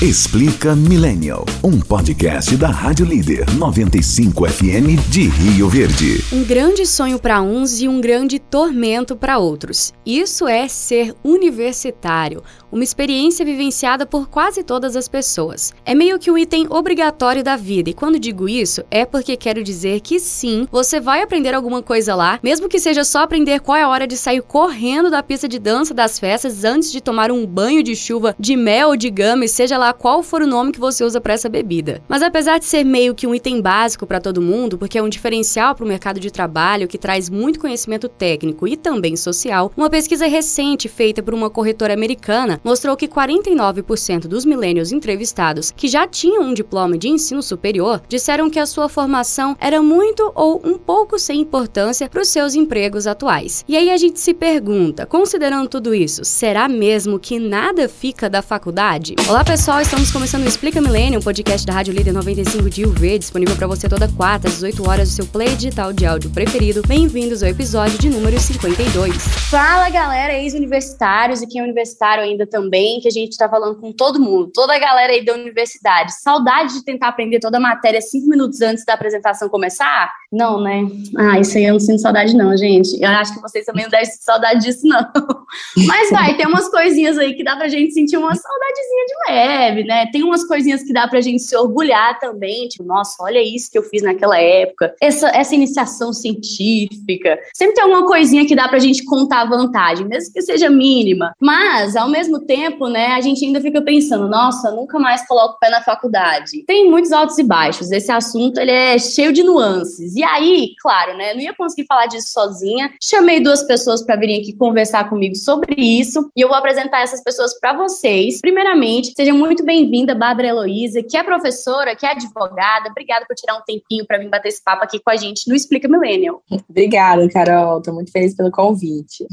Explica Millennial, um podcast da Rádio Líder 95 FM de Rio Verde. Um grande sonho para uns e um grande tormento para outros. Isso é ser universitário, uma experiência vivenciada por quase todas as pessoas. É meio que um item obrigatório da vida, e quando digo isso, é porque quero dizer que sim, você vai aprender alguma coisa lá, mesmo que seja só aprender qual é a hora de sair correndo da pista de dança das festas antes de tomar um banho de chuva de mel ou de gama, e seja lá qual for o nome que você usa para essa bebida. Mas apesar de ser meio que um item básico para todo mundo, porque é um diferencial para o mercado de trabalho que traz muito conhecimento técnico e também social, uma pesquisa recente feita por uma corretora americana mostrou que 49% dos millennials entrevistados que já tinham um diploma de ensino superior disseram que a sua formação era muito ou um pouco sem importância para os seus empregos atuais. E aí a gente se pergunta, considerando tudo isso, será mesmo que nada fica da faculdade? Olá pessoal, pessoal, estamos começando o Explica Milênio, um podcast da Rádio Líder 95 de UV, disponível para você toda quarta às 18 horas do seu play digital de áudio preferido. Bem-vindos ao episódio de número 52. Fala, galera, ex-universitários e quem é universitário ainda também, que a gente tá falando com todo mundo, toda a galera aí da universidade. Saudade de tentar aprender toda a matéria cinco minutos antes da apresentação começar? Não, né? Ah, isso aí eu não sinto saudade não, gente. Eu acho que vocês também não devem sentir saudade disso, não. Mas vai, tem umas coisinhas aí que dá pra gente sentir uma saudadezinha de leve leve, né? Tem umas coisinhas que dá pra gente se orgulhar também, tipo, nossa, olha isso que eu fiz naquela época, essa, essa iniciação científica. Sempre tem alguma coisinha que dá pra gente contar vantagem, mesmo que seja mínima. Mas, ao mesmo tempo, né, a gente ainda fica pensando, nossa, nunca mais coloco o pé na faculdade. Tem muitos altos e baixos, esse assunto ele é cheio de nuances. E aí, claro, né, não ia conseguir falar disso sozinha. Chamei duas pessoas para virem aqui conversar comigo sobre isso, e eu vou apresentar essas pessoas para vocês. Primeiramente, sejam muito muito bem-vinda, Bárbara Heloísa, que é professora, que é advogada. Obrigada por tirar um tempinho para vir bater esse papo aqui com a gente no Explica Millennial. Obrigada, Carol. Estou muito feliz pelo convite.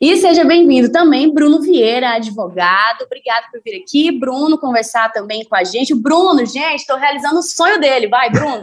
E seja bem-vindo também, Bruno Vieira, advogado. Obrigado por vir aqui. Bruno, conversar também com a gente. Bruno, gente, estou realizando o sonho dele. Vai, Bruno.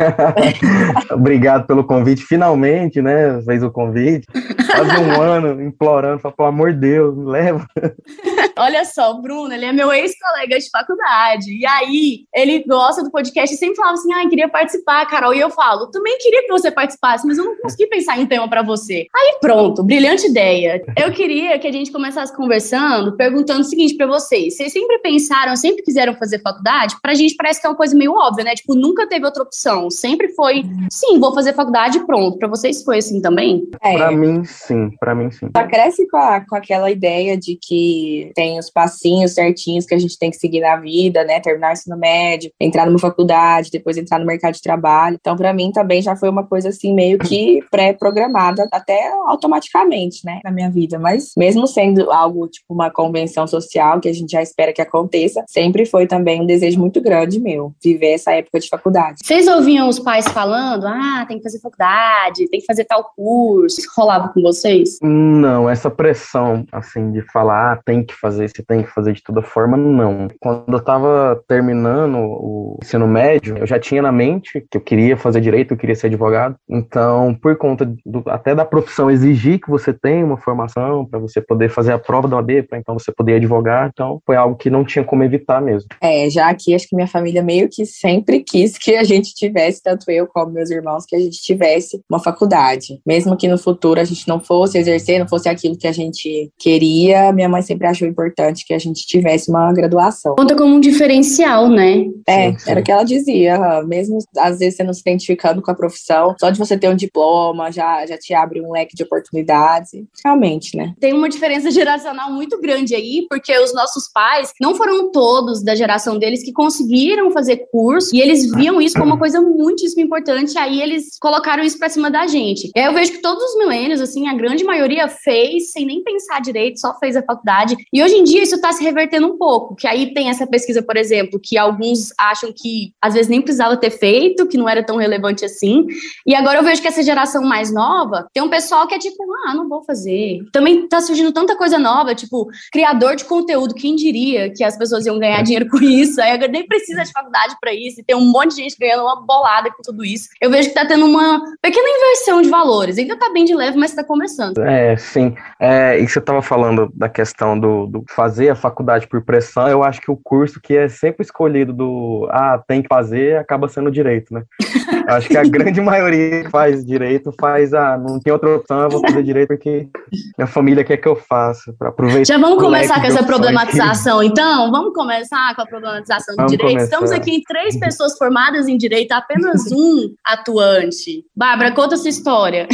Obrigado pelo convite. Finalmente, né? Fez o convite. Faz um ano implorando, pelo amor de Deus, me leva. Olha só, o Bruno, ele é meu ex-colega de faculdade. E aí, ele gosta do podcast e sempre falava assim: ah, queria participar, Carol. E eu falo: também queria que você participasse, mas eu não consegui pensar em um tema para você. Aí pronto, brilhante ideia. Eu queria que a gente começasse conversando, perguntando o seguinte para vocês: vocês sempre pensaram, sempre quiseram fazer faculdade? Pra gente parece que é uma coisa meio óbvia, né? Tipo, nunca teve outra opção. Sempre foi, sim, vou fazer faculdade e pronto. Pra vocês foi assim também? É. Pra mim, sim. Pra mim, sim. Só cresce com, a, com aquela ideia de que tem os passinhos certinhos que a gente tem que seguir na vida, né? Terminar o ensino médio, entrar numa faculdade, depois entrar no mercado de trabalho. Então, para mim também já foi uma coisa assim meio que pré-programada, até automaticamente, né, na minha vida. Mas mesmo sendo algo tipo uma convenção social que a gente já espera que aconteça, sempre foi também um desejo muito grande meu viver essa época de faculdade. Vocês ouviam os pais falando: "Ah, tem que fazer faculdade, tem que fazer tal curso". Rolava com vocês? Não, essa pressão assim de falar, ah, tem que fazer, você tem que fazer de toda forma, não. Quando eu estava terminando o ensino médio, eu já tinha na mente que eu queria fazer direito, eu queria ser advogado. Então, por conta do, até da profissão exigir que você tenha uma formação para você poder fazer a prova da OAB, para então você poder advogar, então foi algo que não tinha como evitar mesmo. É, já aqui acho que minha família meio que sempre quis que a gente tivesse, tanto eu como meus irmãos, que a gente tivesse uma faculdade. Mesmo que no futuro a gente não fosse exercer, não fosse aquilo que a gente queria, minha mãe sempre achou importante que a gente tivesse uma graduação. Conta como um diferencial, né? É, sim, sim. era o que ela dizia. Mesmo às vezes você não se identificando com a profissão, só de você ter um diploma já, já te abre um leque de oportunidades. Realmente, né? Tem uma diferença geracional muito grande aí, porque os nossos pais não foram todos da geração deles que conseguiram fazer curso e eles viam isso como uma coisa muitíssimo importante. Aí eles colocaram isso pra cima da gente. E aí eu vejo que todos os milênios, assim, a grande maioria fez sem nem pensar direito, só fez a faculdade. E hoje em dia isso tá se revertendo um pouco, que aí tem essa pesquisa, por exemplo, que alguns acham que às vezes nem precisava ter feito, que não era tão relevante assim. E agora eu vejo que essa geração mais nova tem um pessoal que é tipo, ah, não vou fazer. Também tá surgindo tanta coisa nova, tipo, criador de conteúdo, quem diria que as pessoas iam ganhar dinheiro com isso? Aí agora nem precisa de faculdade para isso, e tem um monte de gente ganhando uma bolada com tudo isso. Eu vejo que tá tendo uma pequena inversão de valores. Ainda tá bem de leve, mas tá começando. É, sim. É, e você tava falando da questão do, do fazer a faculdade por pressão, eu acho que o curso que é sempre escolhido do ah, tem que fazer, acaba sendo direito, né? Eu acho que a grande maioria que faz direito faz, ah, não tem outra opção, eu vou fazer direito porque minha família quer que eu faça, para aproveitar. Já vamos começar com essa problematização, aqui. então? Vamos começar com a problematização do direito? Começar. Estamos aqui em três pessoas formadas em direito, apenas um atuante. Bárbara, conta essa história.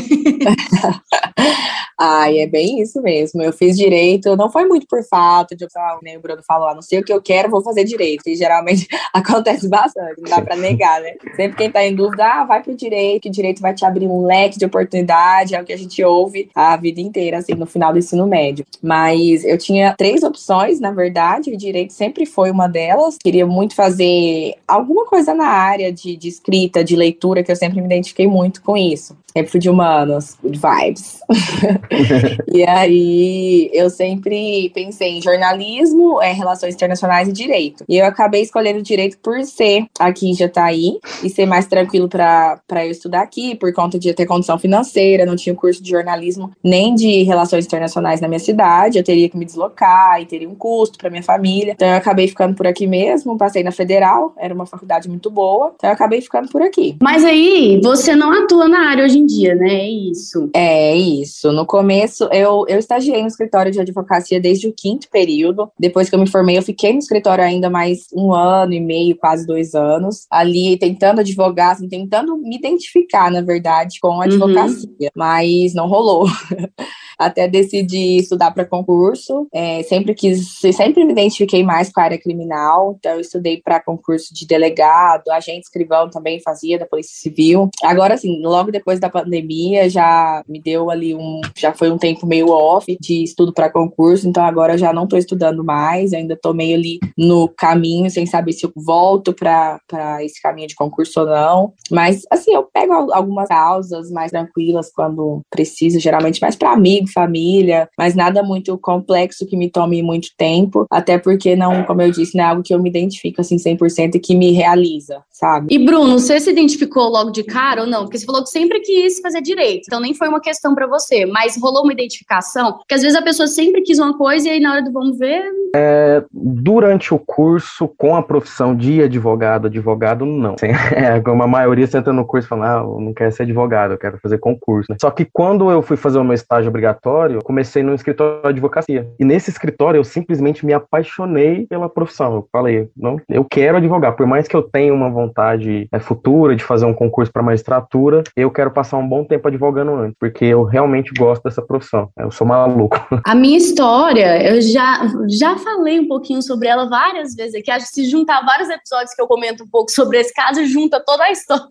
Ai, é bem isso mesmo. Eu fiz direito, não foi muito por falta de, ah, nem o Bruno falou, ah, não sei o que eu quero, vou fazer direito. E geralmente acontece bastante, não dá para negar, né? Sempre quem tá em dúvida, ah, vai pro direito, que o direito vai te abrir um leque de oportunidade, é o que a gente ouve a vida inteira, assim, no final do ensino médio. Mas eu tinha três opções, na verdade, o direito sempre foi uma delas. Queria muito fazer alguma coisa na área de, de escrita, de leitura, que eu sempre me identifiquei muito com isso. Sempre de humanos, good vibes. e aí eu sempre pensei em jornalismo, é, relações internacionais e direito. E eu acabei escolhendo direito por ser aqui em Jataí e ser mais tranquilo para eu estudar aqui, por conta de ter condição financeira, não tinha curso de jornalismo nem de relações internacionais na minha cidade, eu teria que me deslocar e teria um custo para minha família. Então eu acabei ficando por aqui mesmo, passei na Federal, era uma faculdade muito boa, então eu acabei ficando por aqui. Mas aí, você não atua na área hoje em dia, né? É isso. É isso. No começo, eu, eu estagiei no escritório de advocacia desde o quinto período. Depois que eu me formei, eu fiquei no escritório ainda mais um ano e meio, quase dois anos, ali tentando advogar, assim, tentando me identificar, na verdade, com a uhum. advocacia, uhum. mas não rolou. até decidi estudar para concurso. É, sempre quis, sempre me identifiquei mais com a área criminal, então eu estudei para concurso de delegado, agente escrivão também fazia da Polícia Civil. Agora, assim, logo depois da pandemia, já me deu ali um, já foi um tempo meio off de estudo para concurso, então agora já não estou estudando mais, ainda estou meio ali no caminho, sem saber se eu volto para esse caminho de concurso ou não. Mas, assim, eu pego algumas causas mais tranquilas quando preciso, geralmente mais para amigos família, mas nada muito complexo que me tome muito tempo, até porque não, como eu disse, não é algo que eu me identifico assim 100% e que me realiza, sabe? E Bruno, você se identificou logo de cara ou não? Porque você falou que sempre quis fazer direito, então nem foi uma questão para você, mas rolou uma identificação? Porque às vezes a pessoa sempre quis uma coisa e aí na hora do vamos ver. É, durante o curso, com a profissão de advogado, advogado não. É, como a maioria senta no curso e fala, ah, eu não quero ser advogado, eu quero fazer concurso. Né? Só que quando eu fui fazer o meu estágio obrigatório, escritório, comecei no escritório de advocacia. E nesse escritório eu simplesmente me apaixonei pela profissão. Eu falei, não, eu quero advogar. Por mais que eu tenha uma vontade é, futura de fazer um concurso para magistratura, eu quero passar um bom tempo advogando antes, porque eu realmente gosto dessa profissão. Eu sou maluco. A minha história, eu já, já falei um pouquinho sobre ela várias vezes aqui. Acho que se juntar vários episódios que eu comento um pouco sobre esse caso, junta toda a história.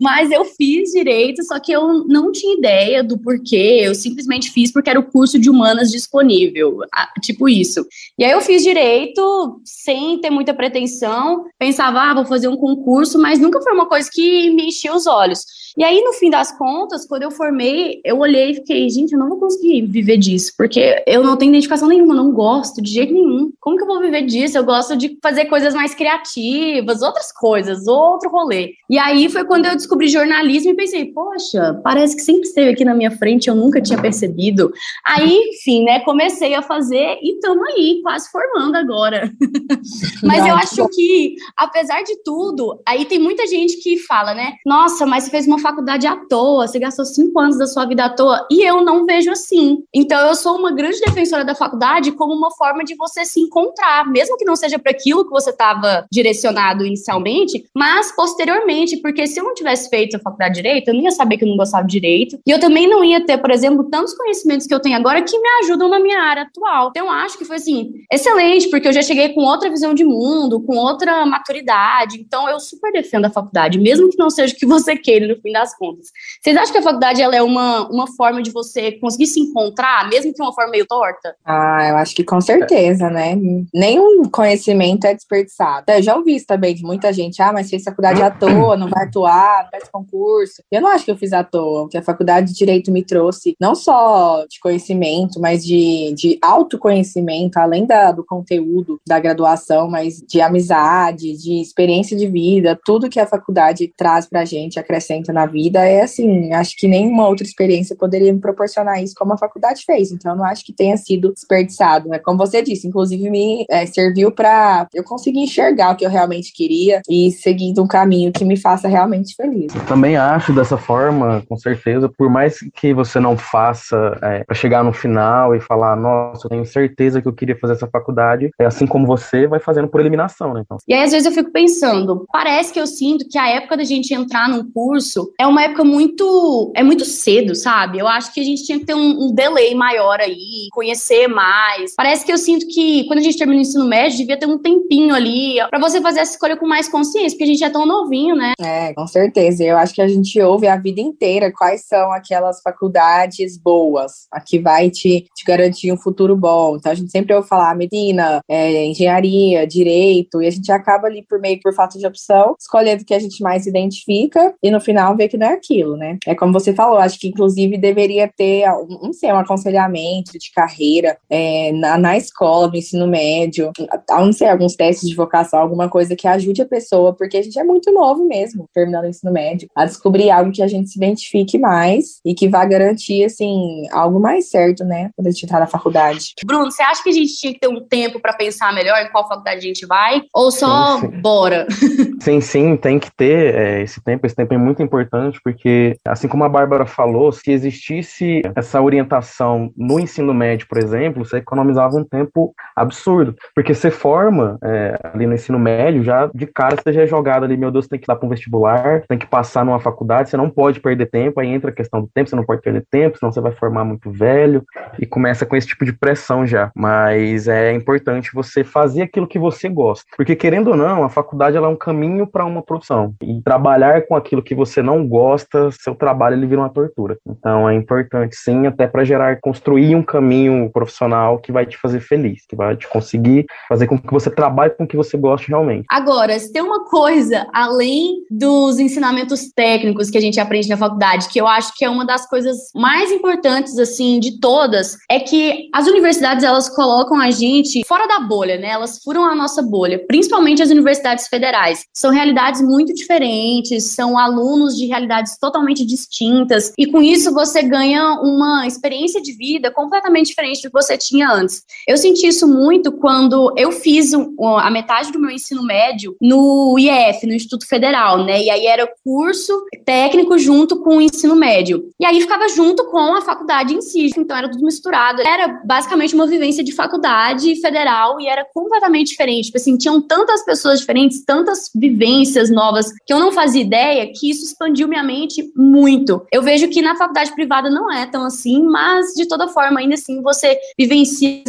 Mas eu fiz direito, só que eu não tinha ideia do porquê. Eu simplesmente fiz porque era o curso de humanas disponível, tipo isso. E aí eu fiz direito sem ter muita pretensão, pensava, ah, vou fazer um concurso, mas nunca foi uma coisa que me enchia os olhos. E aí, no fim das contas, quando eu formei, eu olhei e fiquei, gente, eu não vou conseguir viver disso, porque eu não tenho identificação nenhuma, não gosto de jeito nenhum. Como que eu vou viver disso? Eu gosto de fazer coisas mais criativas, outras coisas, outro rolê. E aí foi quando eu descobri jornalismo e pensei, poxa, parece que sempre esteve aqui na minha frente, eu nunca tinha percebido. Aí, enfim, né, comecei a fazer e estamos aí, quase formando agora. mas eu acho que, apesar de tudo, aí tem muita gente que fala, né, nossa, mas você fez uma faculdade à toa, você gastou cinco anos da sua vida à toa, e eu não vejo assim. Então, eu sou uma grande defensora da faculdade como uma forma de você se encontrar, mesmo que não seja para aquilo que você estava direcionado inicialmente, mas posteriormente, porque se eu não tivesse feito a faculdade de Direito, eu não ia saber que eu não gostava de Direito, e eu também não ia ter, por exemplo, tantos conhecimentos que eu tenho agora que me ajudam na minha área atual. Então, acho que foi, assim, excelente, porque eu já cheguei com outra visão de mundo, com outra maturidade, então eu super defendo a faculdade, mesmo que não seja o que você queira no fim fim das contas. Vocês acham que a faculdade ela é uma, uma forma de você conseguir se encontrar, mesmo que uma forma meio torta? Ah, eu acho que com certeza, né? Nenhum conhecimento é desperdiçado. Eu já ouvi isso também de muita gente, ah, mas fez faculdade à toa, não vai atuar, não faz concurso. Eu não acho que eu fiz à toa, que a faculdade de Direito me trouxe não só de conhecimento, mas de, de autoconhecimento, além da, do conteúdo da graduação, mas de amizade, de experiência de vida, tudo que a faculdade traz pra gente, acrescenta na na vida, é assim, acho que nenhuma outra experiência poderia me proporcionar isso como a faculdade fez. Então, eu não acho que tenha sido desperdiçado. Né? Como você disse, inclusive me é, serviu para eu conseguir enxergar o que eu realmente queria e seguindo um caminho que me faça realmente feliz. Eu também acho dessa forma, com certeza. Por mais que você não faça é, para chegar no final e falar, nossa, eu tenho certeza que eu queria fazer essa faculdade, é assim como você vai fazendo por eliminação, né? Então. E aí, às vezes, eu fico pensando, parece que eu sinto que a época da gente entrar num curso é uma época muito. é muito cedo, sabe? Eu acho que a gente tinha que ter um, um delay maior aí, conhecer mais. Parece que eu sinto que quando a gente termina o ensino médio, devia ter um tempinho ali para você fazer essa escolha com mais consciência, porque a gente é tão novinho, né? É, com certeza. Eu acho que a gente ouve a vida inteira quais são aquelas faculdades boas, a que vai te, te garantir um futuro bom. Então a gente sempre ouve falar medicina, é, engenharia, direito, e a gente acaba ali por meio por falta de opção, escolhendo o que a gente mais identifica e no final que não é aquilo, né? É como você falou, acho que inclusive deveria ter, não sei, um aconselhamento de carreira é, na, na escola, no ensino médio, não sei, alguns testes de vocação, alguma coisa que ajude a pessoa, porque a gente é muito novo mesmo, terminando o ensino médio, a descobrir algo que a gente se identifique mais e que vá garantir, assim, algo mais certo, né, quando a gente entrar na faculdade. Bruno, você acha que a gente tinha que ter um tempo para pensar melhor em qual faculdade a gente vai? Ou só sim, sim. bora? Sim, sim, tem que ter é, esse tempo. Esse tempo é muito importante, porque, assim como a Bárbara falou, se existisse essa orientação no ensino médio, por exemplo, você economizava um tempo absurdo. Porque você forma é, ali no ensino médio, já de cara você já é jogado ali, meu Deus, tem que dar para um vestibular, tem que passar numa faculdade, você não pode perder tempo, aí entra a questão do tempo, você não pode perder tempo, senão você vai formar muito velho, e começa com esse tipo de pressão já. Mas é importante você fazer aquilo que você gosta. Porque, querendo ou não, a faculdade ela é um caminho para uma profissão. E trabalhar com aquilo que você não gosta, seu trabalho ele vira uma tortura. Então é importante, sim, até para gerar, construir um caminho profissional que vai te fazer feliz, que vai te conseguir fazer com que você trabalhe com o que você goste realmente. Agora, se tem uma coisa além dos ensinamentos técnicos que a gente aprende na faculdade, que eu acho que é uma das coisas mais importantes assim de todas, é que as universidades elas colocam a gente fora da bolha, né? Elas furam a nossa bolha, principalmente as universidades federais. São realidades muito diferentes, são alunos de realidades totalmente distintas, e com isso você ganha uma experiência de vida completamente diferente do que você tinha antes. Eu senti isso muito quando eu fiz a metade do meu ensino médio no IEF, no Instituto Federal, né? E aí era curso técnico junto com o ensino médio. E aí ficava junto com a faculdade em si, então era tudo misturado. Era basicamente uma vivência de faculdade federal e era completamente diferente. Tipo assim, tinham tantas pessoas diferentes, tantas vivências novas que eu não fazia ideia que isso expandiu minha mente muito. Eu vejo que na faculdade privada não é tão assim, mas de toda forma, ainda assim, você vivencia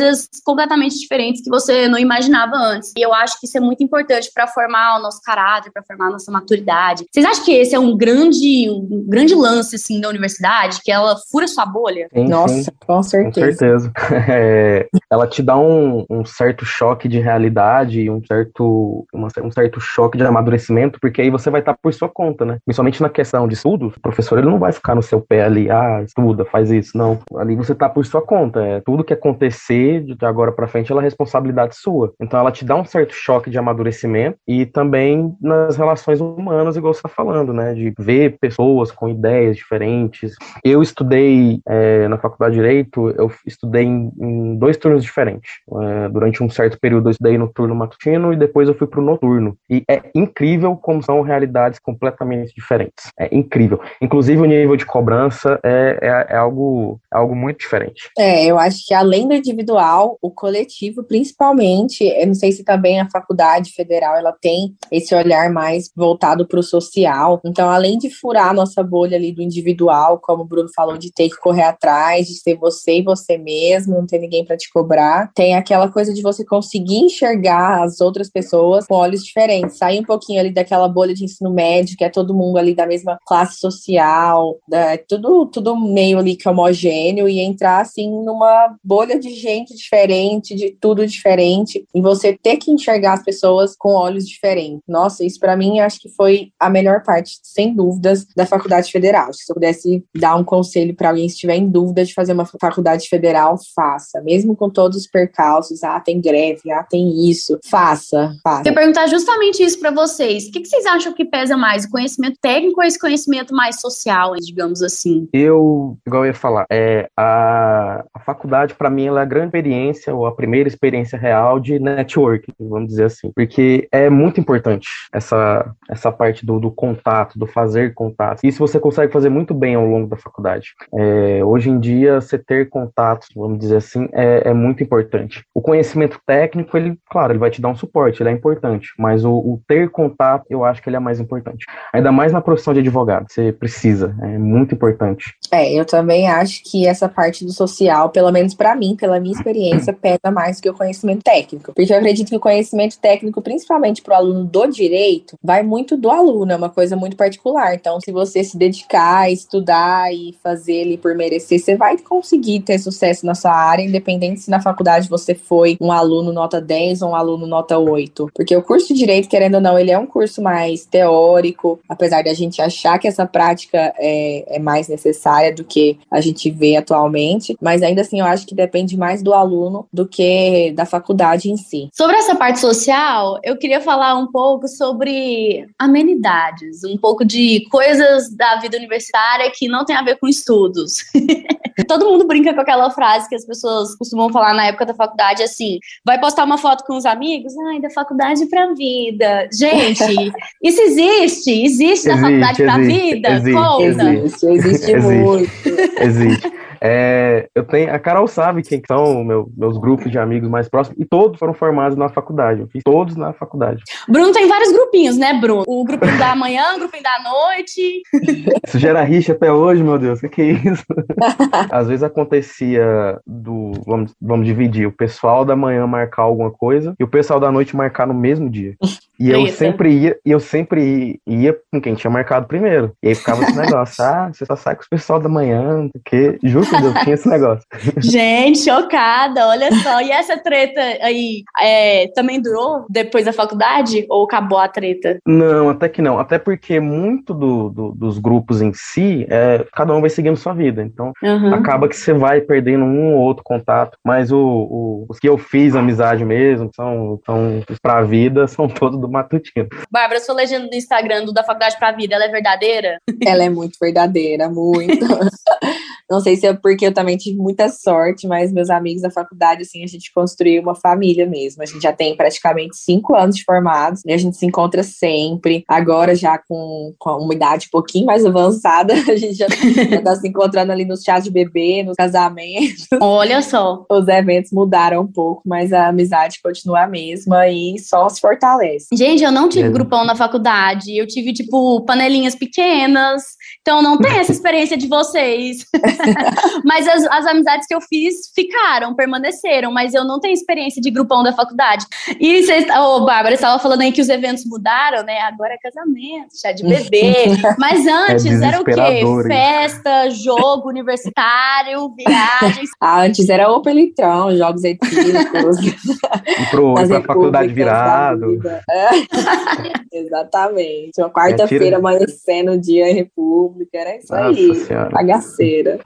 completamente diferentes que você não imaginava antes. E eu acho que isso é muito importante para formar o nosso caráter, para formar a nossa maturidade. Vocês acham que esse é um grande, um grande lance assim da universidade, que ela fura sua bolha? Sim, Nossa, sim. com certeza. Com certeza. É, ela te dá um, um, certo choque de realidade, um certo, uma, um certo choque de amadurecimento, porque aí você vai estar por sua conta, né? Principalmente na questão de estudos, o professor ele não vai ficar no seu pé ali, ah, estuda, faz isso, não. Ali você tá por sua conta, é tudo que acontecer de agora para frente ela é responsabilidade sua. Então ela te dá um certo choque de amadurecimento e também nas relações humanas, igual você está falando, né? De ver pessoas com ideias diferentes. Eu estudei é, na faculdade de Direito, eu estudei em, em dois turnos diferentes. É, durante um certo período eu estudei no turno matutino e depois eu fui para o noturno. E é incrível como são realidades completamente diferentes. É incrível. Inclusive o nível de cobrança é, é, é algo, é algo muito diferente. É, eu acho que além do individual, o coletivo, principalmente, eu não sei se também a faculdade federal ela tem esse olhar mais voltado para o social. Então, além de furar a nossa bolha ali do individual, como o Bruno falou, de ter que correr atrás, de ser você e você mesmo, não ter ninguém para te cobrar, tem aquela coisa de você conseguir enxergar as outras pessoas com olhos diferentes, sair um pouquinho ali daquela bolha de ensino médio, que é todo mundo ali da mesma classe social, é tudo, tudo meio ali que homogêneo, e entrar assim numa bolha de gente diferente, de tudo diferente, e você ter que enxergar as pessoas com olhos diferentes. Nossa, isso para mim acho que foi a melhor parte, sem dúvidas, da faculdade federal. Se eu pudesse dar um conselho para alguém que estiver em dúvida de fazer uma faculdade federal, faça, mesmo com todos os percalços. Ah, tem greve, ah, tem isso. Faça, faça. Eu ia perguntar justamente isso para vocês. O que vocês acham que pesa mais, o conhecimento técnico com esse conhecimento mais social, digamos assim? Eu, igual eu ia falar, é, a, a faculdade, para mim, ela é a grande experiência, ou a primeira experiência real de network, vamos dizer assim, porque é muito importante essa, essa parte do, do contato, do fazer contato. Isso você consegue fazer muito bem ao longo da faculdade. É, hoje em dia, você ter contato, vamos dizer assim, é, é, muito importante. O conhecimento técnico, ele, claro, ele vai te dar um suporte, ele é importante, mas o, o ter contato, eu acho que ele é mais importante. Ainda mais na profissão de advogado, você precisa, é muito importante. É, eu também acho que essa parte do social, pelo menos para mim, pela minha experiência, pesa mais do que o conhecimento técnico. Porque eu acredito que o conhecimento técnico, principalmente para o aluno do direito, vai muito do aluno, é uma coisa muito particular. Então, se você se dedicar, estudar e fazer ele por merecer, você vai conseguir ter sucesso na sua área, independente se na faculdade você foi um aluno nota 10 ou um aluno nota 8. Porque o curso de direito, querendo ou não, ele é um curso mais teórico, apesar de a gente achar que essa prática é, é mais necessária do que a gente vê atualmente, mas ainda assim eu acho que depende mais do aluno do que da faculdade em si. Sobre essa parte social, eu queria falar um pouco sobre amenidades, um pouco de coisas da vida universitária que não tem a ver com estudos. Todo mundo brinca com aquela frase que as pessoas costumam falar na época da faculdade, assim, vai postar uma foto com os amigos, ai, da faculdade pra vida. Gente, isso existe? Existe da faculdade pra vida? Existe, Conta. Existe, existe muito. Existe. É, eu tenho, a Carol sabe quem são meu, meus grupos de amigos mais próximos, e todos foram formados na faculdade. Eu fiz todos na faculdade. Bruno tem vários grupinhos, né, Bruno? O grupinho da manhã, o grupinho da noite. Isso gera rixa até hoje, meu Deus, o que, que é isso? Às vezes acontecia do. Vamos, vamos dividir, o pessoal da manhã marcar alguma coisa e o pessoal da noite marcar no mesmo dia. E eu Eita. sempre ia, eu sempre ia com quem tinha marcado primeiro. E aí ficava esse negócio, ah, você só sai com o pessoal da manhã, porque juro que Deus tinha esse negócio. Gente, chocada, olha só. E essa treta aí é, também durou depois da faculdade? Ou acabou a treta? Não, até que não. Até porque muito do, do- dos grupos em si, é, cada um vai seguindo sua vida. Então, Uhum. acaba que você vai perdendo um ou outro contato. Mas o, o- os que eu fiz amizade mesmo, são, são pra vida, são todos do Matutino. Bárbara, sua legenda do Instagram do da Faculdade pra Vida, ela é verdadeira? Ela é muito verdadeira, muito. Não sei se é porque eu também tive muita sorte, mas meus amigos da faculdade, assim, a gente construiu uma família mesmo. A gente já tem praticamente cinco anos de formados e a gente se encontra sempre. Agora, já com, com uma idade um pouquinho mais avançada, a gente já, já tá se encontrando ali nos chás de bebê, nos casamentos. Olha só. Os eventos mudaram um pouco, mas a amizade continua a mesma e só se fortalece. Gente, eu não tive É. grupão na faculdade. Eu tive, tipo, panelinhas pequenas. Então, não tem essa experiência de vocês. mas as, as amizades que eu fiz ficaram, permaneceram. Mas eu não tenho experiência de grupão da faculdade. E vocês, ô, Bárbara, você estava falando aí que os eventos mudaram, né? Agora é casamento, chá de bebê. Mas antes era o quê? Festa, jogo universitário, viagens. Ah, antes era Open Litrão, jogos etílicos. E pro, pra faculdade virado. É. Exatamente. Uma quarta-feira amanhecendo o dia em República. Era isso Nossa aí. senhora. Bagaceira.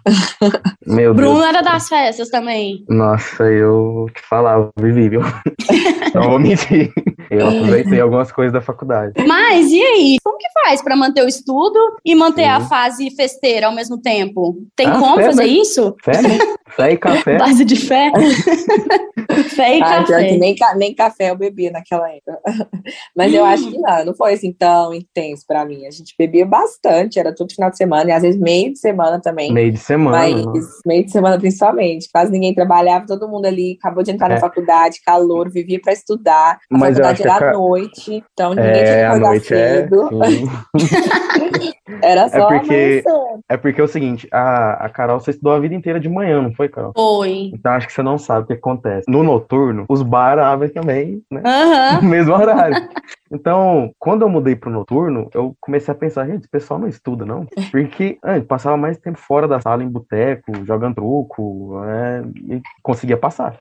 Meu Bruno Deus. era das festas também. Nossa, eu te falava, vivi, viu? Não vou mentir. Eu aproveitei algumas coisas da faculdade. Mas e aí? Como que faz pra manter o estudo e manter a Sim. fase festeira ao mesmo tempo? Tem Ah, como fé, fazer né? isso? Fé, né? Fé e café. Base de fé? fé e Ah, café. que nem, ca- nem café eu bebia naquela época. Mas eu acho que não, não foi assim tão intenso pra mim. A gente bebia bastante, era todo final de semana, e às vezes meio de semana também. Meio de semana. Mas meio de semana principalmente, quase ninguém trabalhava, todo mundo ali acabou de entrar É. na faculdade, calor, vivia pra estudar. A Mas eu faculdade acho que era à noite, então ninguém tinha que É, acordar noite é. cedo. sim. Era só porque- amanhecer. É porque é o seguinte, a, a Carol, você estudou a vida inteira de manhã, não foi, Carol? Foi. Então acho que você não sabe o que acontece. No noturno, os bar abrem também, né? Aham. No mesmo horário. Então, quando eu mudei pro noturno, eu comecei a pensar, gente, esse pessoal não estuda, não? Porque antes passava mais tempo fora da sala, em boteco, jogando truco, né? E conseguia passar.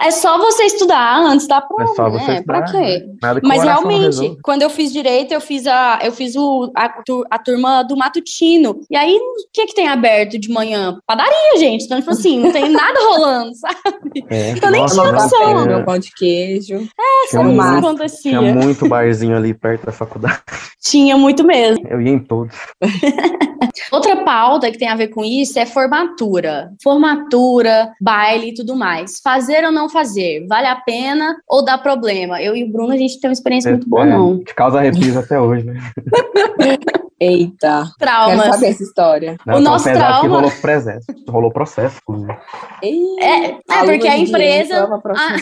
É só você estudar antes da prova, É só você né? Pra estudar, quê? né? Nada que Mas realmente, resolve. quando eu fiz direito, eu fiz a, eu fiz o, a, a turma do matutino. E aí, o que que tem aberto de manhã? Padaria, gente. Então, tipo assim, não tem nada rolando, sabe? É, então nem nossa, tinha opção. é, um pão de queijo. tinha Só isso acontecia. Tinha Tinha muito barzinho ali perto da faculdade. Tinha muito mesmo. Eu ia em todos. Outra pauta que tem a ver com isso é formatura. Formatura, baile e tudo mais. Fazer ou não fazer? Vale a pena ou dá problema? Eu e o Bruno, a gente tem uma experiência é, muito boa, é, não. De causa arrepios até hoje, né? Eita. Traumas. Quero saber essa história. Não, o nosso trauma... que rolou processo, rolou processo, inclusive. É, é porque a empresa, a,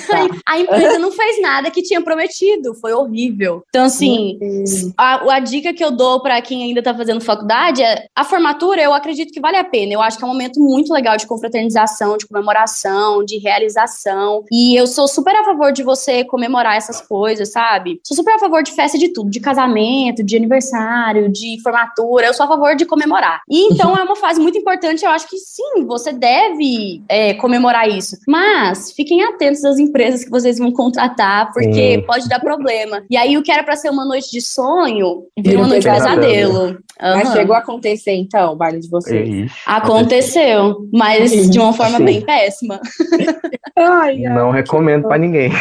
a, empresa não fez nada que tinha prometido, foi horrível. Então, assim, a, a dica que eu dou para quem ainda tá fazendo faculdade é a formatura, eu acredito que vale a pena. Eu acho que é um momento muito legal de confraternização, de comemoração, de realização. E eu sou super a favor de você comemorar essas coisas, sabe? Sou super a favor de festa de tudo, de casamento, de aniversário, de formatura. Eu sou a favor de comemorar. E então é uma fase muito importante. Eu acho que sim, você deve é, comemorar isso. Mas fiquem atentos às empresas que vocês vão contratar, porque pode dar problema. E aí o que era para ser uma noite de sonho vira uma noite de pesadelo. Uhum. Mas chegou a acontecer, então, o baile de vocês? Ixi, aconteceu, mas de uma forma Sim. bem péssima. Ai, ai, não recomendo para ninguém.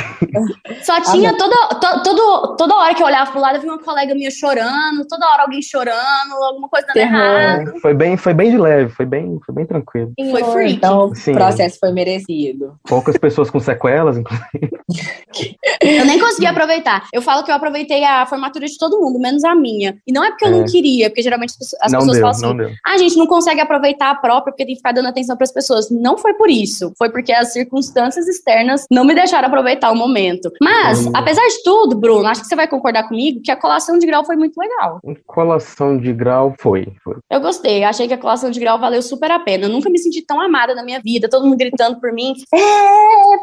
Só tinha toda, to, todo, toda hora que eu olhava pro lado, eu vi uma colega minha chorando, toda hora alguém chorando, alguma coisa dando errado. Foi bem, foi bem de leve, foi bem, foi bem tranquilo. Foi freak. Então Sim. o processo foi merecido. Poucas pessoas com sequelas, inclusive. Eu nem consegui aproveitar. Eu falo que eu aproveitei a formatura de todo mundo, menos a minha. E não é porque eu não é. queria, porque geralmente as não pessoas deu, falam assim: ah, a gente não consegue aproveitar a própria porque tem que ficar dando atenção para as pessoas. Não foi por isso. Foi porque as circunstâncias externas não me deixaram aproveitar o momento. Mas, hum. apesar de tudo, Bruno, acho que você vai concordar comigo que a colação de grau foi muito legal. Colação de grau foi, foi. Eu gostei. Achei que a colação de grau valeu super a pena. Eu nunca me senti tão amada na minha vida. Todo mundo gritando por mim. É!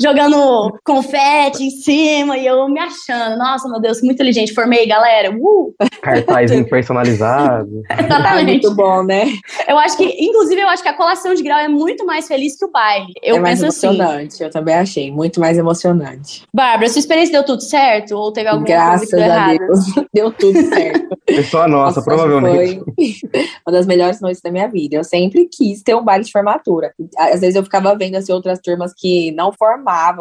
Jogando confete em cima e eu me achando. Nossa, meu Deus, muito inteligente. Formei, galera. Uh! Cartaz personalizado. Exatamente. muito bom, né? Eu acho que, inclusive, eu acho que a colação de grau é muito mais feliz que o baile. Eu é mais penso emocionante, assim. eu também achei, muito mais emocionante. Bárbara, sua experiência deu tudo certo? Ou teve alguma Graças coisa que deu a errado? Deus, deu tudo certo. É só a nossa, nossa provavelmente. Foi uma das melhores noites da minha vida. Eu sempre quis ter um baile de formatura. Às vezes eu ficava vendo assim, outras turmas que não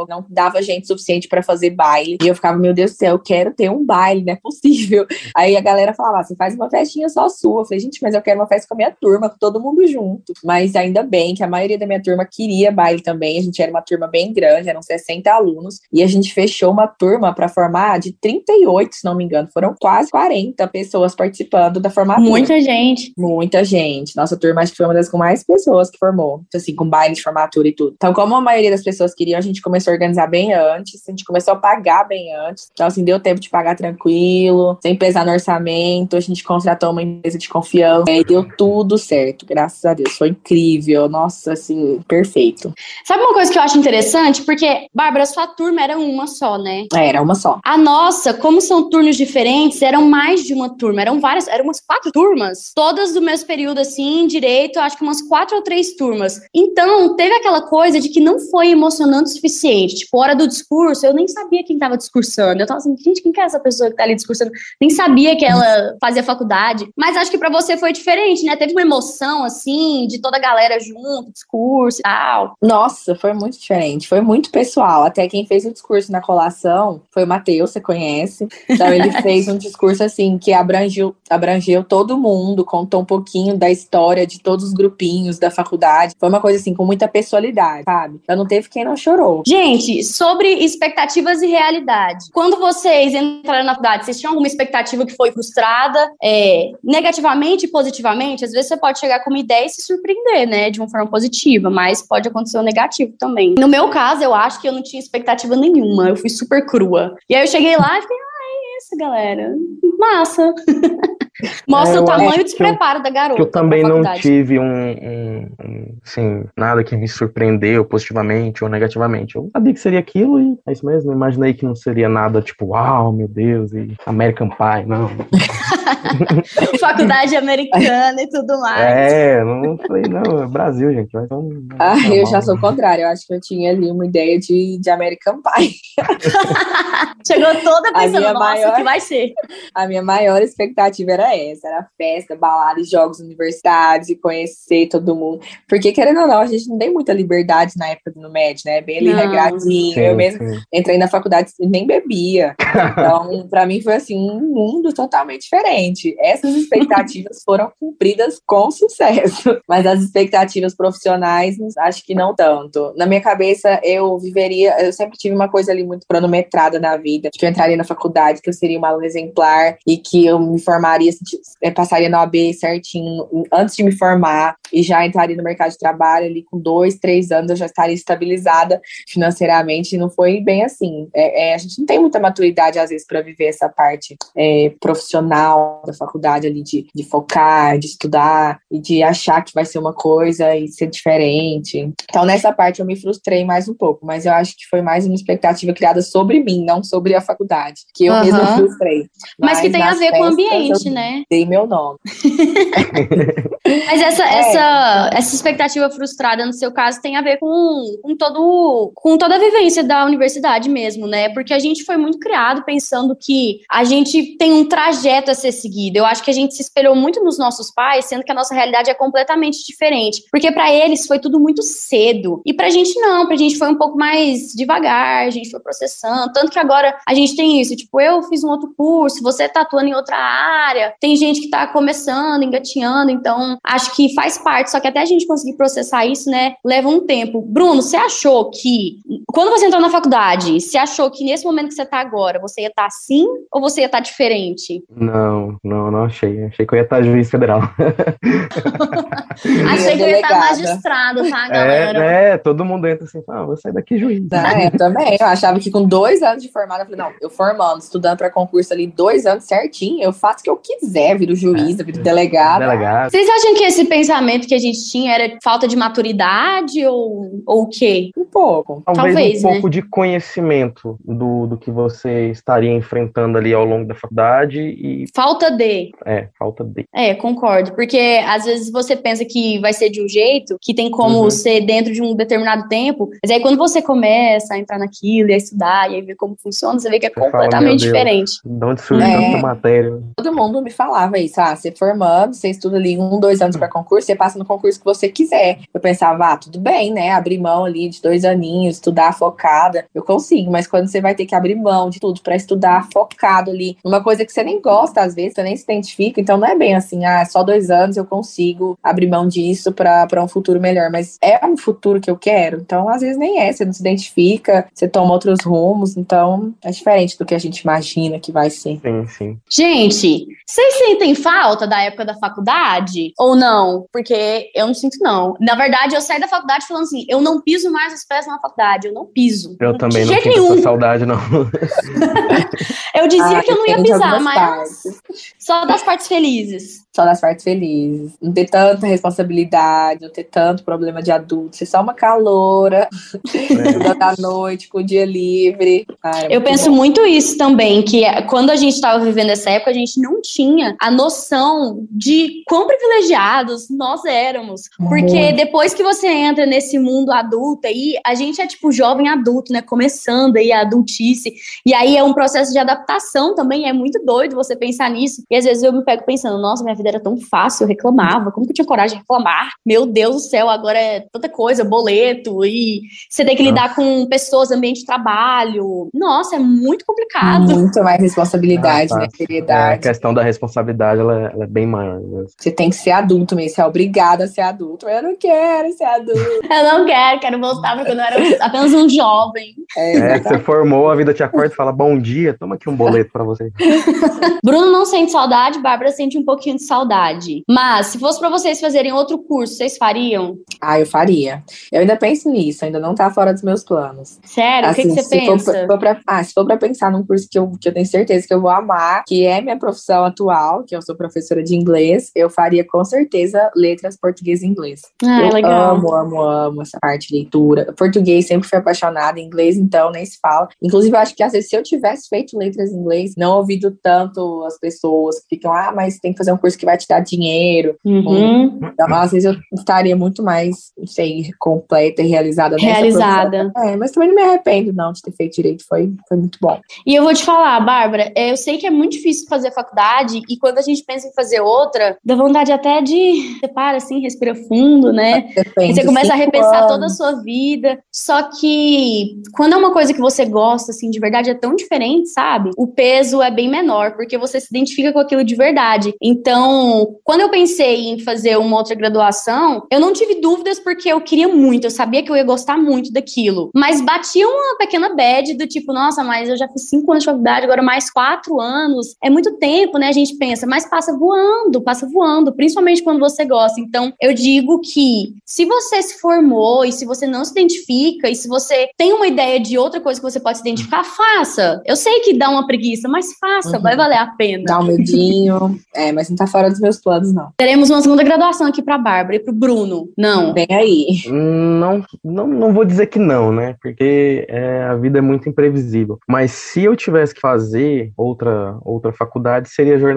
não dava gente suficiente para fazer baile. E eu ficava, meu Deus do céu, eu quero ter um baile, não é possível. Aí a galera falava, ah, você faz uma festinha só sua. Eu falei, gente, mas eu quero uma festa com a minha turma, com todo mundo junto. Mas ainda bem que a maioria da minha turma queria baile também. A gente era uma turma bem grande, eram 60 alunos. E a gente fechou uma turma para formar de 38, se não me engano. Foram quase 40 pessoas participando da formatura. Muita gente. Muita gente. Nossa turma acho que foi uma das com mais pessoas que formou. Assim, com baile de formatura e tudo. Então, como a maioria das pessoas queriam, a gente começou a organizar bem antes. A gente começou a pagar bem antes. Então, assim, deu tempo de pagar tranquilo, sem pesar no orçamento. A gente contratou uma empresa de confiança e deu tudo certo, graças a Deus. Foi incrível. Nossa, assim, perfeito. Sabe uma coisa que eu acho interessante? Porque, Bárbara, sua turma era uma só, né? É, era uma só. A nossa, como são turnos diferentes, eram mais de uma turma. Eram várias, eram umas quatro turmas. Todas do mesmo período, assim, direito, acho que umas quatro ou três turmas. Então, teve aquela coisa de que não foi emocionante o suficiente. Tipo, hora do discurso, eu nem sabia quem tava discursando. Eu tava assim, gente, quem que é essa pessoa que tá ali discursando? Nem sabia que ela fazia faculdade. Mas acho que para você foi diferente, né? Teve uma emoção, assim, de toda a galera junto, discurso e tal. Nossa, foi muito diferente. Foi muito pessoal. Até quem fez o discurso na colação foi o Matheus, você conhece. Então ele fez um discurso, assim, que abrangeu, abrangeu todo mundo, contou um pouquinho da história de todos os grupinhos da faculdade. Foi uma coisa, assim, com muita pessoalidade, sabe? Então não teve quem não chorou. Gente, sobre expectativas e realidade. Quando vocês entraram na faculdade, vocês tinham alguma expectativa que foi frustrada? É, negativamente e positivamente, às vezes você pode chegar com uma ideia e se surpreender, né, de uma forma positiva, mas pode acontecer o um negativo também. No meu caso, eu acho que eu não tinha expectativa nenhuma, eu fui super crua. E aí eu cheguei lá e fiquei, ah, é isso, galera. Massa. Mostra é, o tamanho e despreparo da garota. eu também não tive um, um, um, assim, nada que me surpreendeu positivamente ou negativamente. Eu sabia que seria aquilo e é isso mesmo. Eu imaginei que não seria nada tipo, uau, meu Deus, e American Pie, não. Faculdade americana e tudo mais. É, não falei, não, é Brasil, gente. Vai um, ah, eu já sou o contrário. Eu acho que eu tinha ali uma ideia de, de American Pie. Chegou toda pensando, nossa, maior, que vai ser? A minha maior expectativa era essa, era festa, balada, jogos universitários e conhecer todo mundo. Porque, querendo ou não, a gente não tem muita liberdade na época do NUMED, né? Bem ali, não. regradinho. Sim, eu mesmo sim. entrei na faculdade e nem bebia. Então, para mim foi assim, um mundo totalmente diferente. Essas expectativas foram cumpridas com sucesso, mas as expectativas profissionais, acho que não tanto. Na minha cabeça, eu viveria, eu sempre tive uma coisa ali muito cronometrada na vida, que eu entraria na faculdade, que eu seria uma aluna exemplar e que eu me formaria, é, passaria na OAB certinho antes de me formar e já entraria no mercado de trabalho ali com dois, três anos, eu já estaria estabilizada financeiramente. E não foi bem assim. É, é, a gente não tem muita maturidade, às vezes, para viver essa parte é, profissional da faculdade ali, de, de focar, de estudar e de achar que vai ser uma coisa e ser diferente. Então, nessa parte, eu me frustrei mais um pouco, mas eu acho que foi mais uma expectativa criada sobre mim, não sobre a faculdade, que eu uhum. mesma frustrei. Mas, mas que tem a ver com o ambiente, né? Dei meu nome. mas essa, é. essa, essa expectativa frustrada, no seu caso, tem a ver com, com, todo, com toda a vivência da universidade mesmo, né? Porque a gente foi muito criado pensando que a gente tem um trajeto a ser seguido. Eu acho que a gente se espelhou muito nos nossos pais, sendo que a nossa realidade é completamente diferente. Porque para eles foi tudo muito cedo. E pra gente não, pra gente foi um pouco mais devagar, a gente foi processando. Tanto que agora a gente tem isso, tipo, eu fiz um outro curso, você tá atuando em outra área, tem gente que tá começando, engatinhando, então acho que faz parte, só que até a gente conseguir processar isso, né, leva um tempo. Bruno, você achou que, quando você entrou na faculdade, você achou que nesse momento que você tá agora, você ia estar tá assim ou você ia estar tá diferente? Não, não, não achei. Achei que eu ia estar tá juiz federal. achei que eu ia estar tá magistrado, tá, galera? É, é, todo mundo entra assim, ah, vou sair daqui juiz. Ah, eu também. Eu achava que com dois anos de formada, eu falei, não, eu formando, estudando para concurso ali, dois anos certinho, eu faço o que eu quiser, viro juiz, é, viro delegado. delegado. Vocês acham que esse pensamento que a gente tinha era falta de maturidade ou, ou o quê? Um pouco. Talvez, Talvez um né? pouco de conhecimento do, do que você estaria enfrentando ali ao longo da faculdade e... Falta de. É, falta de. É, concordo. Porque às vezes você pensa que vai ser de um jeito, que tem como uhum. ser dentro de um determinado tempo, mas aí quando você começa a entrar naquilo e a estudar e aí ver como funciona, você vê que é você completamente fala, diferente. De onde surgiu é. tanta matéria? Todo mundo me falava isso. Ah, você formando, você estuda ali um, dois anos para concurso, você passa no concurso que você quiser. Eu pensava, ah, tudo bem, né? Abrir mão ali de dois aninhos, estudar focada, eu consigo, mas quando você vai ter que abrir mão de tudo para estudar focado ali, numa coisa que você nem gosta, às vezes, você nem se identifica, então não é bem assim, ah, só dois anos eu consigo abrir mão disso para um futuro melhor, mas é um futuro que eu quero, então às vezes nem é, você não se identifica, você toma outros rumos, então é diferente do que a gente imagina que vai ser. Sim, sim. Gente, vocês sentem falta da época da faculdade ou não? Porque eu não sinto não. Na verdade, eu saí da faculdade falando assim, eu não piso mais os pés na faculdade, eu não piso. Eu também não sinto nenhum. essa saudade, não. eu dizia ah, que eu não ia pisar, mas partes. só das partes felizes só das partes felizes. Não ter tanta responsabilidade, não ter tanto problema de adulto, ser só uma caloura, é. da noite, com o dia livre. Cara, eu penso bom. muito isso também, que quando a gente estava vivendo essa época, a gente não tinha a noção de quão privilegiados nós éramos. Porque depois que você entra nesse mundo adulto aí, a gente é tipo jovem adulto, né? Começando aí a adultice. E aí é um processo de adaptação também, é muito doido você pensar nisso. E às vezes eu me pego pensando, nossa, minha vida era tão fácil, eu reclamava. Como que eu tinha coragem de reclamar? Meu Deus do céu, agora é tanta coisa, boleto, e você tem que Nossa. lidar com pessoas, ambiente de trabalho. Nossa, é muito complicado. Muito mais responsabilidade, né? Seriedade. É, a questão da responsabilidade, ela, é, ela é bem maior. Né? Você tem que ser adulto mesmo, você é obrigado a ser adulto. Eu não quero ser adulto. eu não quero, quero voltar para quando eu era apenas um jovem. É, é você formou, a vida te acorda e fala, bom dia, toma aqui um boleto para você. Bruno não sente saudade, Bárbara sente um pouquinho de saudade. Mas, se fosse para vocês fazerem outro curso, vocês fariam? Ah, eu faria. Eu ainda penso nisso, ainda não tá fora dos meus planos. Sério? Assim, o que, que assim, você pensa? For, for pra, ah, se for pra pensar num curso que eu, que eu tenho certeza que eu vou amar, que é minha profissão atual, que eu sou professora de inglês, eu faria com certeza letras português e inglês. Ah, eu legal. amo, amo, amo essa parte de leitura. Português sempre fui apaixonada, inglês então nem se fala. Inclusive, eu acho que às vezes se eu tivesse feito letras em inglês, não ouvido tanto as pessoas que ficam, ah, mas tem que fazer um curso que vai te dar dinheiro. Uhum. Então, às vezes eu estaria muito mais, não sei, completa e realizada Realizada. É, mas também não me arrependo, não, de ter feito direito. Foi, foi muito bom. E eu vou te falar, Bárbara, é, eu sei que é muito difícil fazer faculdade e quando a gente pensa em fazer outra, dá vontade até de você para assim, respira fundo, né? Depende, E você começa a repensar anos. toda a sua vida. Só que quando é uma coisa que você gosta, assim, de verdade, é tão diferente, sabe? O peso é bem menor, porque você se identifica com aquilo de verdade. Então, quando eu pensei em fazer uma outra graduação, eu não tive dúvidas porque eu queria muito, eu sabia que eu ia gostar muito daquilo. Mas batia uma pequena bad do tipo, nossa, mas eu já fiz cinco anos de faculdade, agora mais quatro anos. É muito tempo, né? A gente pensa, mas passa voando, passa voando, principalmente quando você gosta. Então, eu digo que se você se formou e se você não se identifica e se você tem uma ideia de outra coisa que você pode se identificar, faça. Eu sei que dá uma preguiça, mas faça, Uhum. vai valer a pena. Dá um medinho. é, mas não tá fora dos meus planos, não. Teremos uma segunda graduação aqui pra Bárbara e pro Bruno. Não. Vem aí. Não, não, não vou dizer que não, né? Porque é, a vida é muito imprevisível. Mas se eu tivesse que fazer outra, outra faculdade, seria jornalismo.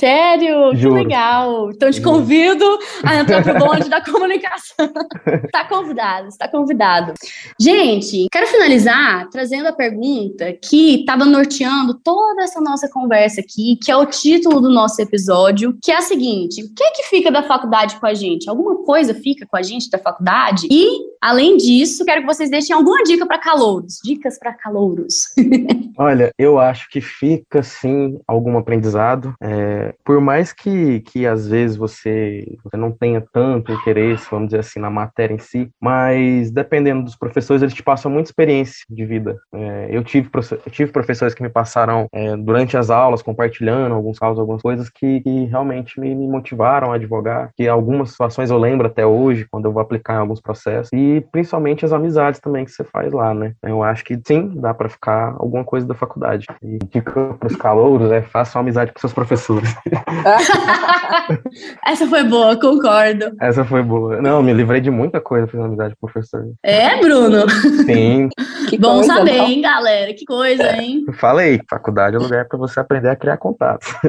Sério? Que Juro. legal. Então te convido a entrar pro bonde da comunicação. Tá convidado, está convidado. Gente, quero finalizar trazendo a pergunta que estava norteando toda essa nossa conversa aqui, que é o título do nosso episódio, que é a seguinte: o que é que fica da faculdade com a gente? Alguma coisa fica com a gente da faculdade? E, além disso, quero que vocês deixem alguma dica para calouros. Dicas para calouros. Olha, eu acho que fica sim algum aprendizado. É, por mais que, que às vezes você, você não tenha tanto interesse, vamos dizer assim, na matéria em si, mas dependendo dos professores, eles te passam muita experiência de vida. É, eu, tive, eu tive professores que me passaram é, durante as aulas, compartilhando alguns casos, algumas coisas que, que realmente me, me motivaram a advogar, que algumas situações eu lembro até hoje, quando eu vou aplicar em alguns processos, e principalmente as amizades também que você faz lá, né? Eu acho que sim, dá para ficar alguma coisa da faculdade. E dica para os calouros é façam amizade com seus professores. Essa foi boa, concordo. Essa foi boa. Não, me livrei de muita coisa fazendo amizade com professores. É, Bruno? Sim, Que Bom coisa, saber, não? hein, galera? Que coisa, hein? falei, faculdade é lugar para você aprender a criar contatos.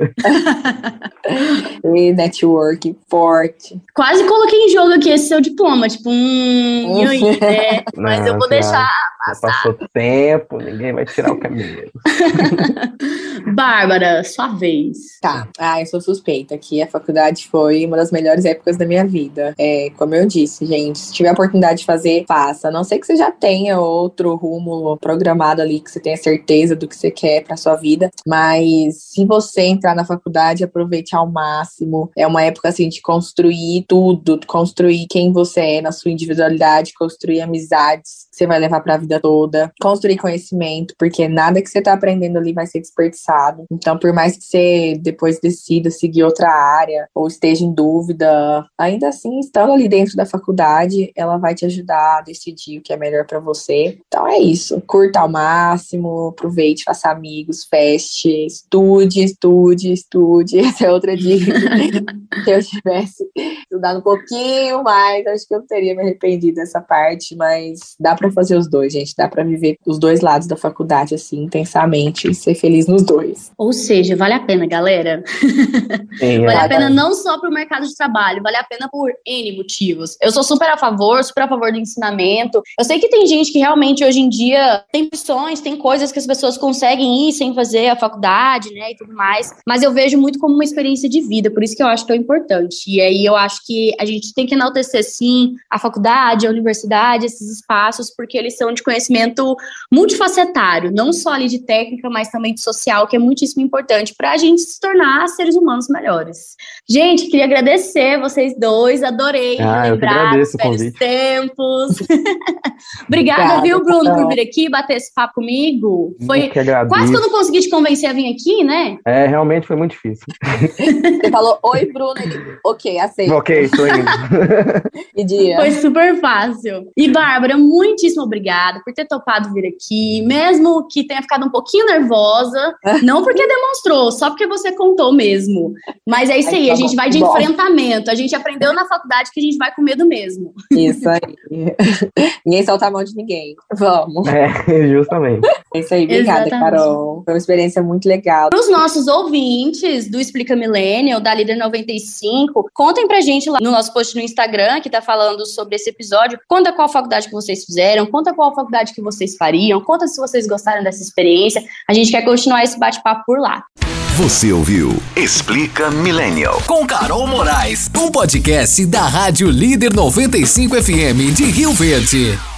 E network forte. Quase coloquei em jogo aqui esse seu diploma, tipo, aí, né? Mas eu vou Não, deixar. Passou tempo, ninguém vai tirar o caminho. Bárbara, sua vez. Tá, ah, eu sou suspeita que a faculdade foi uma das melhores épocas da minha vida. É, como eu disse, gente, se tiver a oportunidade de fazer, faça. A não sei que você já tenha outro rumo programado ali, que você tenha certeza do que você quer pra sua vida, mas se você entrar na faculdade, aproveite ao máximo. É uma época, assim, de construir tudo, construir quem você é na sua individualidade, construir amizades você vai levar pra vida toda, construir conhecimento, porque nada que você tá aprendendo ali vai ser desperdiçado. Então, por mais que você depois decida seguir outra área ou esteja em dúvida, ainda assim, estando ali dentro da faculdade, ela vai te ajudar a decidir o que é melhor pra você. Então é isso. Curta ao máximo, aproveite, faça amigos, feste, estude, estude, estude. Essa é outra dica. Se eu tivesse estudado um pouquinho mais, acho que eu teria me arrependido dessa parte, mas dá fazer os dois, gente. Dá pra viver os dois lados da faculdade assim, intensamente e ser feliz nos dois. Ou seja, vale a pena, galera. Sim, Vale é. a pena não só para o mercado de trabalho, vale a pena por N motivos. Eu sou super a favor, super a favor do ensinamento. Eu sei que tem gente que realmente hoje em dia tem opções, tem coisas que as pessoas conseguem ir sem fazer a faculdade, né, e tudo mais, mas eu vejo muito como uma experiência de vida, por isso que eu acho que é importante. E aí eu acho que a gente tem que enaltecer sim a faculdade, a universidade, esses espaços, porque eles são de conhecimento multifacetário, não só ali de técnica, mas também de social, que é muitíssimo importante para a gente se tornar seres humanos melhores. Gente, queria agradecer vocês dois, adorei Ah, lembrar dos velhos tempos. Obrigada, Obrigada, viu, Bruno, por vir aqui bater esse papo comigo. Foi que quase que eu não consegui te convencer a vir aqui, né? É, realmente foi muito difícil. Você falou, oi, Bruno. Ele, ok, aceito. Ok, tô indo. Pedia. Foi super fácil. E, Bárbara, muitíssimo obrigada por ter topado vir aqui, mesmo que tenha ficado um pouquinho nervosa, não porque demonstrou, só porque você contou mesmo. Mas é isso aí, Tá a gente vai de enfrentamento. A gente aprendeu na faculdade que a gente vai com medo mesmo. Isso aí. ninguém solta a mão de ninguém. Vamos. É, justamente. É isso aí. Obrigada, Exatamente. Carol. Foi uma experiência muito legal. Para os nossos ouvintes do Explica Millennial, da Líder 95, contem pra gente lá no nosso post no Instagram, que tá falando sobre esse episódio. Conta qual faculdade que vocês fizeram, conta qual faculdade que vocês fariam, conta se vocês gostaram dessa experiência. A gente quer continuar esse bate-papo por lá. Você ouviu Explica Millennial. Com Carol Moraes, um podcast da Rádio Líder 95 FM de Rio Verde.